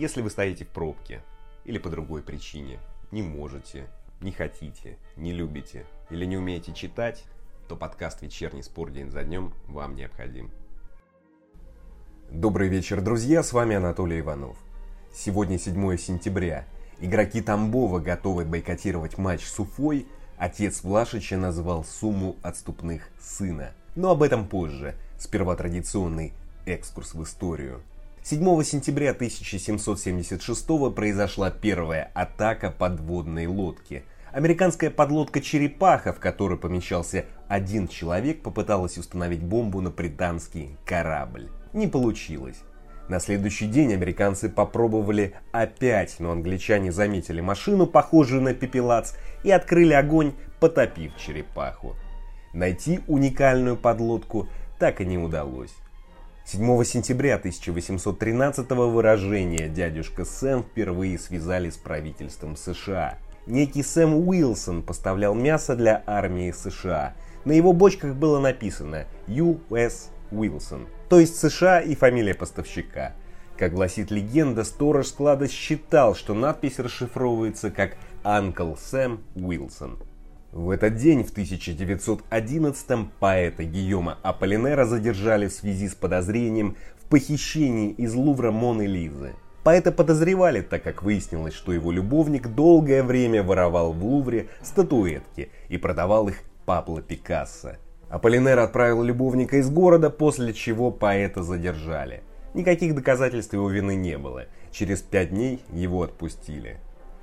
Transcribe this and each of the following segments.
Если вы стоите в пробке или по другой причине, не можете, не хотите, не любите или не умеете читать, то подкаст «Вечерний спор день за днем» вам необходим. Добрый вечер, друзья, с вами Анатолий Иванов. Сегодня 7 сентября. Игроки Тамбова готовы бойкотировать матч с Уфой. Отец Влашича назвал сумму отступных сына. Но об этом позже. Сперва традиционный экскурс в историю. 7 сентября 1776 произошла первая атака подводной лодки. Американская подлодка «Черепаха», в которой помещался один человек, попыталась установить бомбу на британский корабль. Не получилось. На следующий день американцы попробовали опять, но англичане заметили машину, похожую на пепелац, и открыли огонь, потопив черепаху. Найти уникальную подлодку так и не удалось. 7 сентября 1813 выражение «дядюшка Сэм» впервые связали с правительством США. Некий Сэм Уилсон поставлял мясо для армии США. На его бочках было написано «US Wilson», то есть США и фамилия поставщика. Как гласит легенда, сторож склада считал, что надпись расшифровывается как «Uncle Сэм Уилсон». В этот день, в 1911-м, поэта Гийома Аполлинера задержали в связи с подозрением в похищении из Лувра Моны Лизы. Поэта подозревали, так как выяснилось, что его любовник долгое время воровал в Лувре статуэтки и продавал их Пабло Пикассо. Аполлинер отправил любовника из города, после чего поэта задержали. Никаких доказательств его вины не было. Через пять дней его отпустили.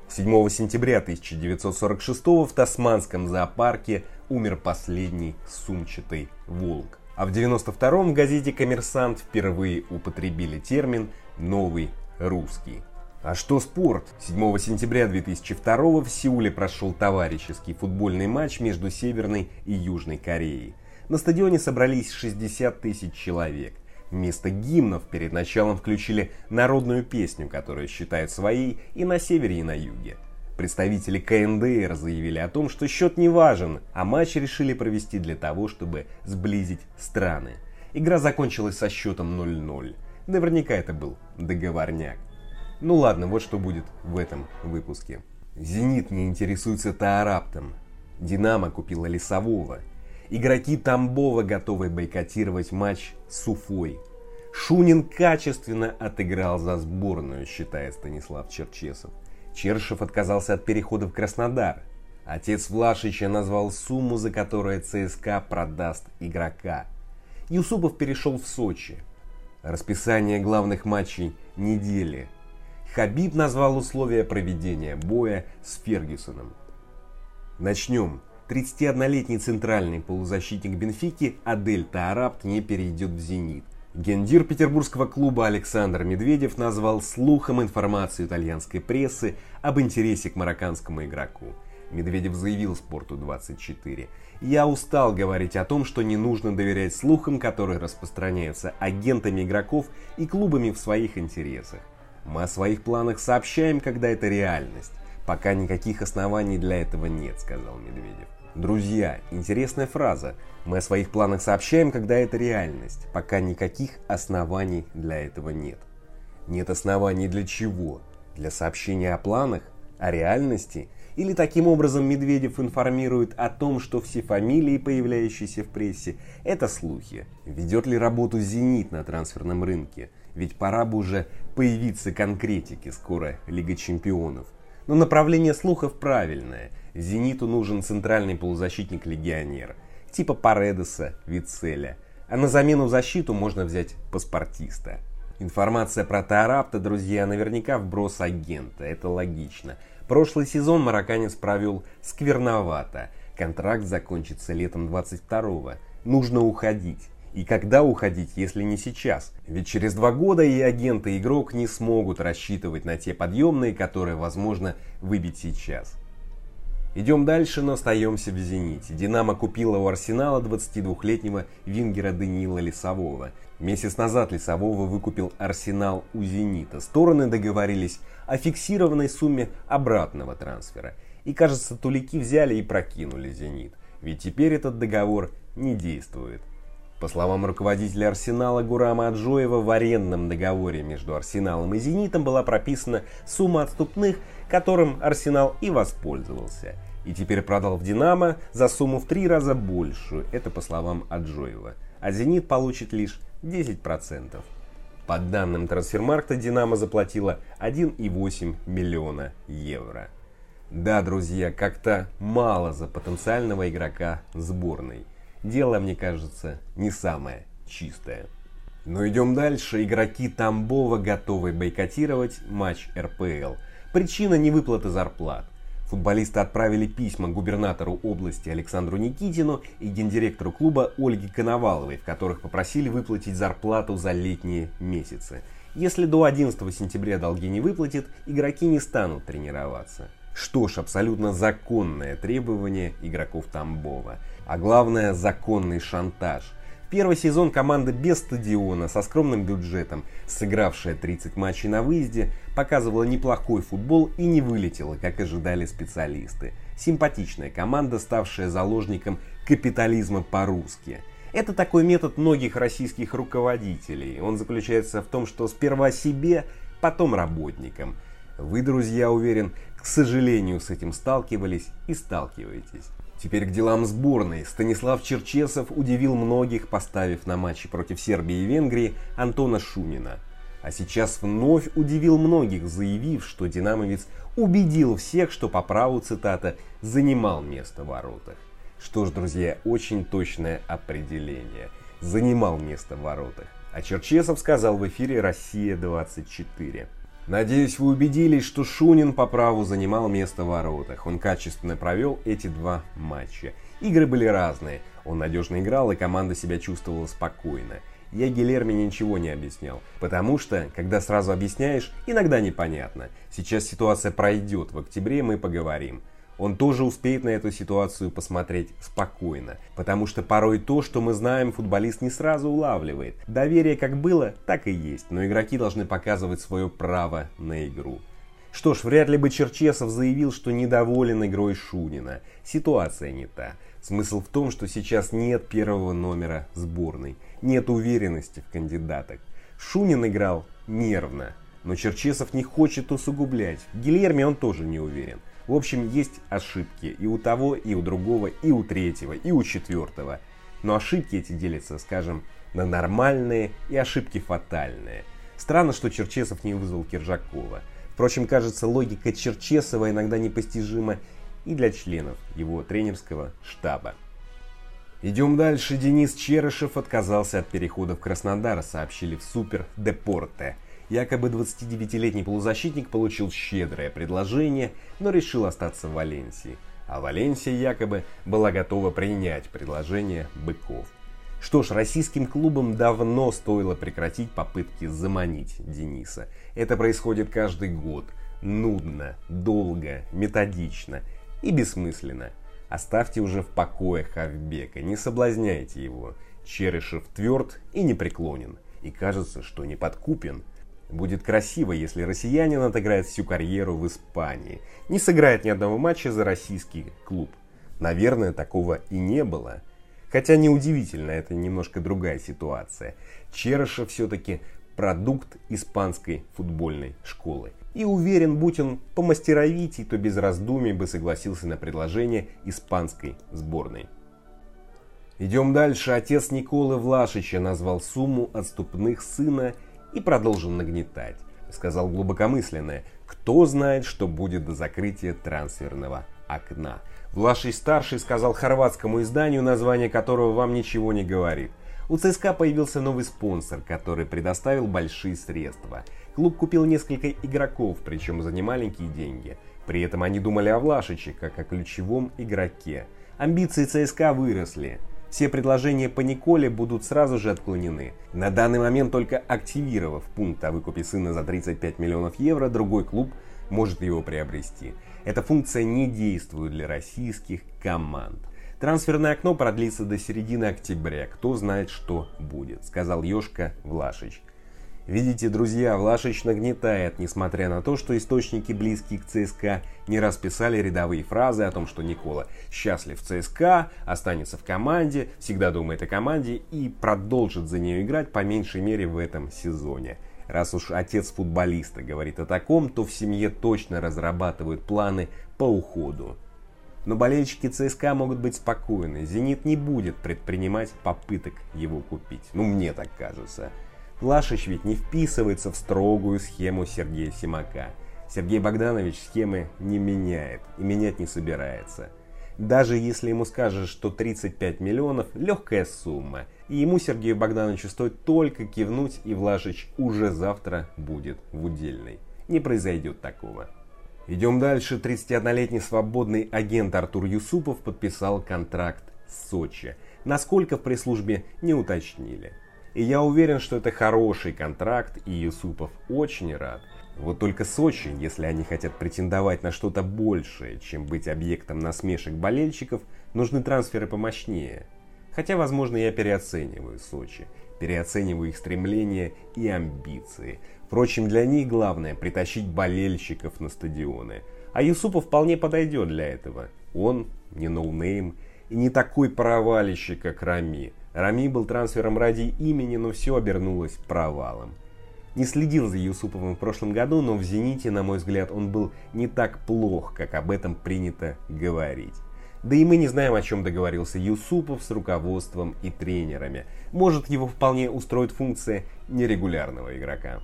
7 сентября 1946 в Тасманском зоопарке умер последний сумчатый волк. А в 92 в газете «Коммерсант» впервые употребили термин «новый русский». А что спорт? 7 сентября 2002 в Сеуле прошел товарищеский футбольный матч между Северной и Южной Кореей. На стадионе собрались 60 тысяч человек – Вместо гимнов перед началом включили народную песню, которую считают своей и на севере, и на юге. Представители КНДР заявили о том, что счет не важен, а матч решили провести для того, чтобы сблизить страны. Игра закончилась со счетом 0-0. Наверняка это был договорняк. Ну ладно, вот что будет в этом выпуске. «Зенит» не интересуется Таараптом. «Динамо» купила Лесового. Игроки Тамбова готовы бойкотировать матч с Уфой. Шунин качественно отыграл за сборную, считает Станислав Черчесов. Чершев отказался от перехода в Краснодар. Отец Влашича назвал сумму, за которую ЦСКА продаст игрока. Юсупов перешел в Сочи. Расписание главных матчей недели. Хабиб назвал условия проведения боя с Фергюсоном. Начнем 31-летний центральный полузащитник Бенфики Адель Таарабт не перейдет в «Зенит». Гендир петербургского клуба Александр Медведев назвал слухом информацию итальянской прессы об интересе к марокканскому игроку. Медведев заявил «Спорту-24». «Я устал говорить о том, что не нужно доверять слухам, которые распространяются агентами игроков и клубами в своих интересах. Мы о своих планах сообщаем, когда это реальность. Пока никаких оснований для этого нет», — сказал Медведев. Друзья, интересная фраза. Мы о своих планах сообщаем, когда это реальность, пока никаких оснований для этого нет. Нет оснований для чего? Для сообщения о планах? О реальности? Или таким образом Медведев информирует о том, что все фамилии, появляющиеся в прессе, это слухи? Ведет ли работу «Зенит» на трансферном рынке? Ведь пора бы уже появиться конкретики, скоро Лига Чемпионов. Но направление слухов правильное. «Зениту» нужен центральный полузащитник-легионер, типа Паредеса, Вицеля. А на замену в защиту можно взять паспортиста. Информация про Таарапта, друзья, наверняка вброс агента, это логично. Прошлый сезон марокканец провел скверновато. Контракт закончится летом 22-го. Нужно уходить. И когда уходить, если не сейчас? Ведь через два года и агент, и игрок не смогут рассчитывать на те подъемные, которые возможно выбить сейчас. Идем дальше, но остаемся в «Зените». «Динамо» купила у «Арсенала» 22-летнего вингера Даниила Лесового. Месяц назад Лесового выкупил «Арсенал» у «Зенита». Стороны договорились о фиксированной сумме обратного трансфера. И кажется, тулики взяли и прокинули «Зенит». Ведь теперь этот договор не действует. По словам руководителя Арсенала Гурама Аджоева, в арендном договоре между Арсеналом и Зенитом была прописана сумма отступных, которым Арсенал и воспользовался. И теперь продал в Динамо за сумму в три раза большую, это по словам Аджоева. А Зенит получит лишь 10%. По данным трансфермаркта, Динамо заплатила 1,8 миллиона евро. Да, друзья, как-то мало за потенциального игрока сборной. Дело, мне кажется, не самое чистое. Но идем дальше. Игроки Тамбова готовы бойкотировать матч РПЛ. Причина невыплаты зарплат. Футболисты отправили письма губернатору области Александру Никитину и гендиректору клуба Ольге Коноваловой, в которых попросили выплатить зарплату за летние месяцы. Если до 11 сентября долги не выплатят, игроки не станут тренироваться. Что ж, абсолютно законное требование игроков Тамбова. А главное, законный шантаж. Первый сезон команда без стадиона, со скромным бюджетом, сыгравшая 30 матчей на выезде, показывала неплохой футбол и не вылетела, как ожидали специалисты. Симпатичная команда, ставшая заложником капитализма по-русски. Это такой метод многих российских руководителей. Он заключается в том, что сперва себе, потом работникам. Вы, друзья, уверен, к сожалению, с этим сталкивались и сталкиваетесь. Теперь к делам сборной. Станислав Черчесов удивил многих, поставив на матчи против Сербии и Венгрии Антона Шунина. А сейчас вновь удивил многих, заявив, что динамовец убедил всех, что по праву, цитата, «занимал место в воротах». Что ж, друзья, очень точное определение. Занимал место в воротах. А Черчесов сказал в эфире «Россия-24». Надеюсь, вы убедились, что Шунин по праву занимал место в воротах. Он качественно провел эти два матча. Игры были разные. Он надежно играл, и команда себя чувствовала спокойно. Я Гилерме ничего не объяснял, потому что, когда сразу объясняешь, иногда непонятно. Сейчас ситуация пройдет, в октябре мы поговорим он тоже успеет на эту ситуацию посмотреть спокойно. Потому что порой то, что мы знаем, футболист не сразу улавливает. Доверие как было, так и есть, но игроки должны показывать свое право на игру. Что ж, вряд ли бы Черчесов заявил, что недоволен игрой Шунина. Ситуация не та. Смысл в том, что сейчас нет первого номера сборной. Нет уверенности в кандидатах. Шунин играл нервно. Но Черчесов не хочет усугублять. В Гильерме он тоже не уверен. В общем, есть ошибки и у того, и у другого, и у третьего, и у четвертого. Но ошибки эти делятся, скажем, на нормальные и ошибки фатальные. Странно, что Черчесов не вызвал Киржакова. Впрочем, кажется, логика Черчесова иногда непостижима и для членов его тренерского штаба. Идем дальше. Денис Черышев отказался от перехода в Краснодар, сообщили в Супер Депорте. Якобы 29-летний полузащитник получил щедрое предложение, но решил остаться в Валенсии. А Валенсия якобы была готова принять предложение быков. Что ж, российским клубам давно стоило прекратить попытки заманить Дениса. Это происходит каждый год. Нудно, долго, методично и бессмысленно. Оставьте уже в покое Хавбека, не соблазняйте его. Черышев тверд и непреклонен. И кажется, что не подкупен – Будет красиво, если россиянин отыграет всю карьеру в Испании. Не сыграет ни одного матча за российский клуб. Наверное, такого и не было. Хотя неудивительно, это немножко другая ситуация. Черышев все-таки продукт испанской футбольной школы. И уверен, будь он помастеровитей, то без раздумий бы согласился на предложение испанской сборной. Идем дальше. Отец Николы Влашича назвал сумму отступных сына и продолжил нагнетать. Сказал глубокомысленное, кто знает, что будет до закрытия трансферного окна. Влаший-старший сказал хорватскому изданию, название которого вам ничего не говорит. У ЦСКА появился новый спонсор, который предоставил большие средства. Клуб купил несколько игроков, причем за немаленькие деньги. При этом они думали о Влашиче, как о ключевом игроке. Амбиции ЦСКА выросли. Все предложения по Николе будут сразу же отклонены. На данный момент только активировав пункт о выкупе сына за 35 миллионов евро, другой клуб может его приобрести. Эта функция не действует для российских команд. Трансферное окно продлится до середины октября. Кто знает, что будет, сказал Ёшка Влашич. Видите, друзья, Влашич нагнетает, несмотря на то, что источники, близкие к ЦСКА, не расписали рядовые фразы о том, что Никола счастлив в ЦСКА, останется в команде, всегда думает о команде и продолжит за нее играть по меньшей мере в этом сезоне. Раз уж отец футболиста говорит о таком, то в семье точно разрабатывают планы по уходу. Но болельщики ЦСКА могут быть спокойны, «Зенит» не будет предпринимать попыток его купить. Ну, мне так кажется. Лашич ведь не вписывается в строгую схему Сергея Симака. Сергей Богданович схемы не меняет и менять не собирается. Даже если ему скажешь, что 35 миллионов – легкая сумма, и ему, Сергею Богдановичу, стоит только кивнуть, и Влашич уже завтра будет в удельной. Не произойдет такого. Идем дальше. 31-летний свободный агент Артур Юсупов подписал контракт с Сочи. Насколько в пресс-службе не уточнили. И я уверен, что это хороший контракт, и Юсупов очень рад. Вот только Сочи, если они хотят претендовать на что-то большее, чем быть объектом насмешек болельщиков, нужны трансферы помощнее. Хотя, возможно, я переоцениваю Сочи, переоцениваю их стремления и амбиции. Впрочем, для них главное притащить болельщиков на стадионы. А Юсупов вполне подойдет для этого. Он не ноунейм и не такой провалище, как Рами. Рами был трансфером ради имени, но все обернулось провалом. Не следил за Юсуповым в прошлом году, но в «Зените», на мой взгляд, он был не так плох, как об этом принято говорить. Да и мы не знаем, о чем договорился Юсупов с руководством и тренерами. Может, его вполне устроит функция нерегулярного игрока.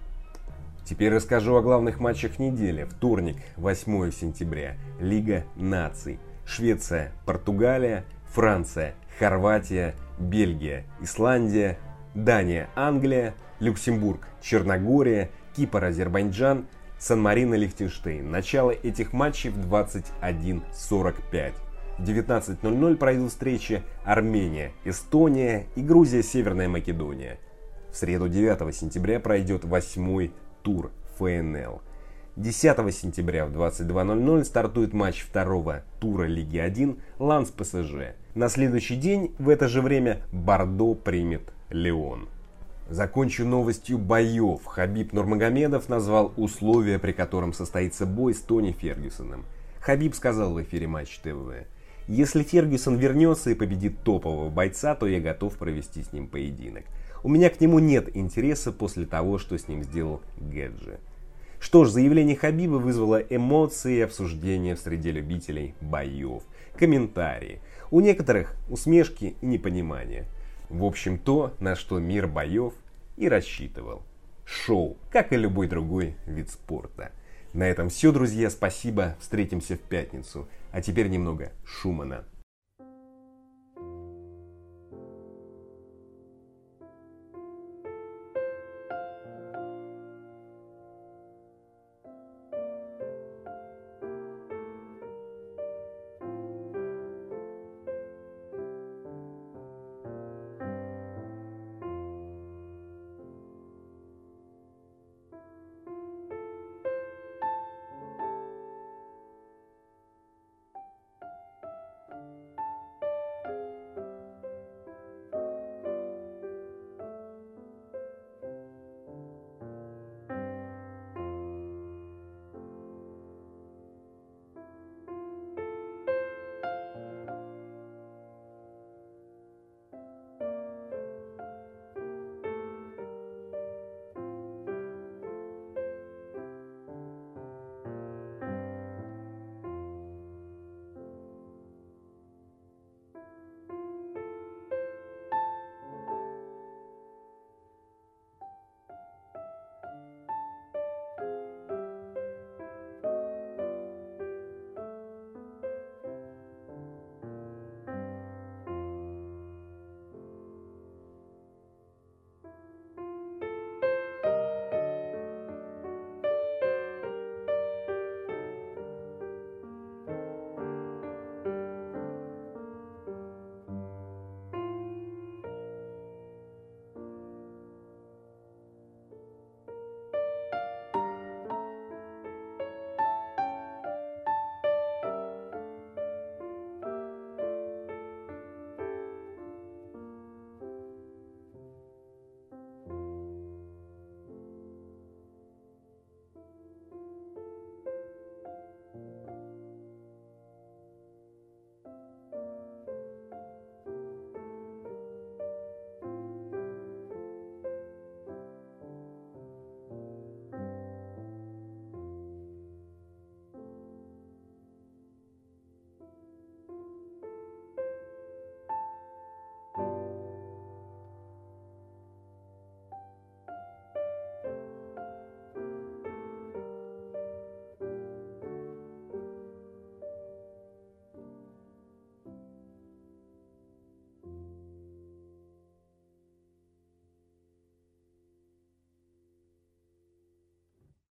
Теперь расскажу о главных матчах недели. Вторник, 8 сентября. Лига наций. Швеция, Португалия, Франция, Хорватия, Бельгия, Исландия, Дания, Англия, Люксембург, Черногория, Кипр, Азербайджан, Сан-Марино, Лихтенштейн. Начало этих матчей в 21.45. В 19.00 пройдут встречи Армения, Эстония и Грузия, Северная Македония. В среду 9 сентября пройдет восьмой тур ФНЛ. 10 сентября в 22.00 стартует матч второго тура Лиги 1 Ланс ПСЖ. На следующий день в это же время Бордо примет Леон. Закончу новостью боев. Хабиб Нурмагомедов назвал условия, при котором состоится бой с Тони Фергюсоном. Хабиб сказал в эфире Матч ТВ. Если Фергюсон вернется и победит топового бойца, то я готов провести с ним поединок. У меня к нему нет интереса после того, что с ним сделал Гэджи. Что ж, заявление Хабиба вызвало эмоции и обсуждения в среде любителей боев, комментарии – у некоторых усмешки и непонимание. В общем, то, на что мир боев и рассчитывал. Шоу, как и любой другой вид спорта. На этом все, друзья. Спасибо. Встретимся в пятницу. А теперь немного Шумана.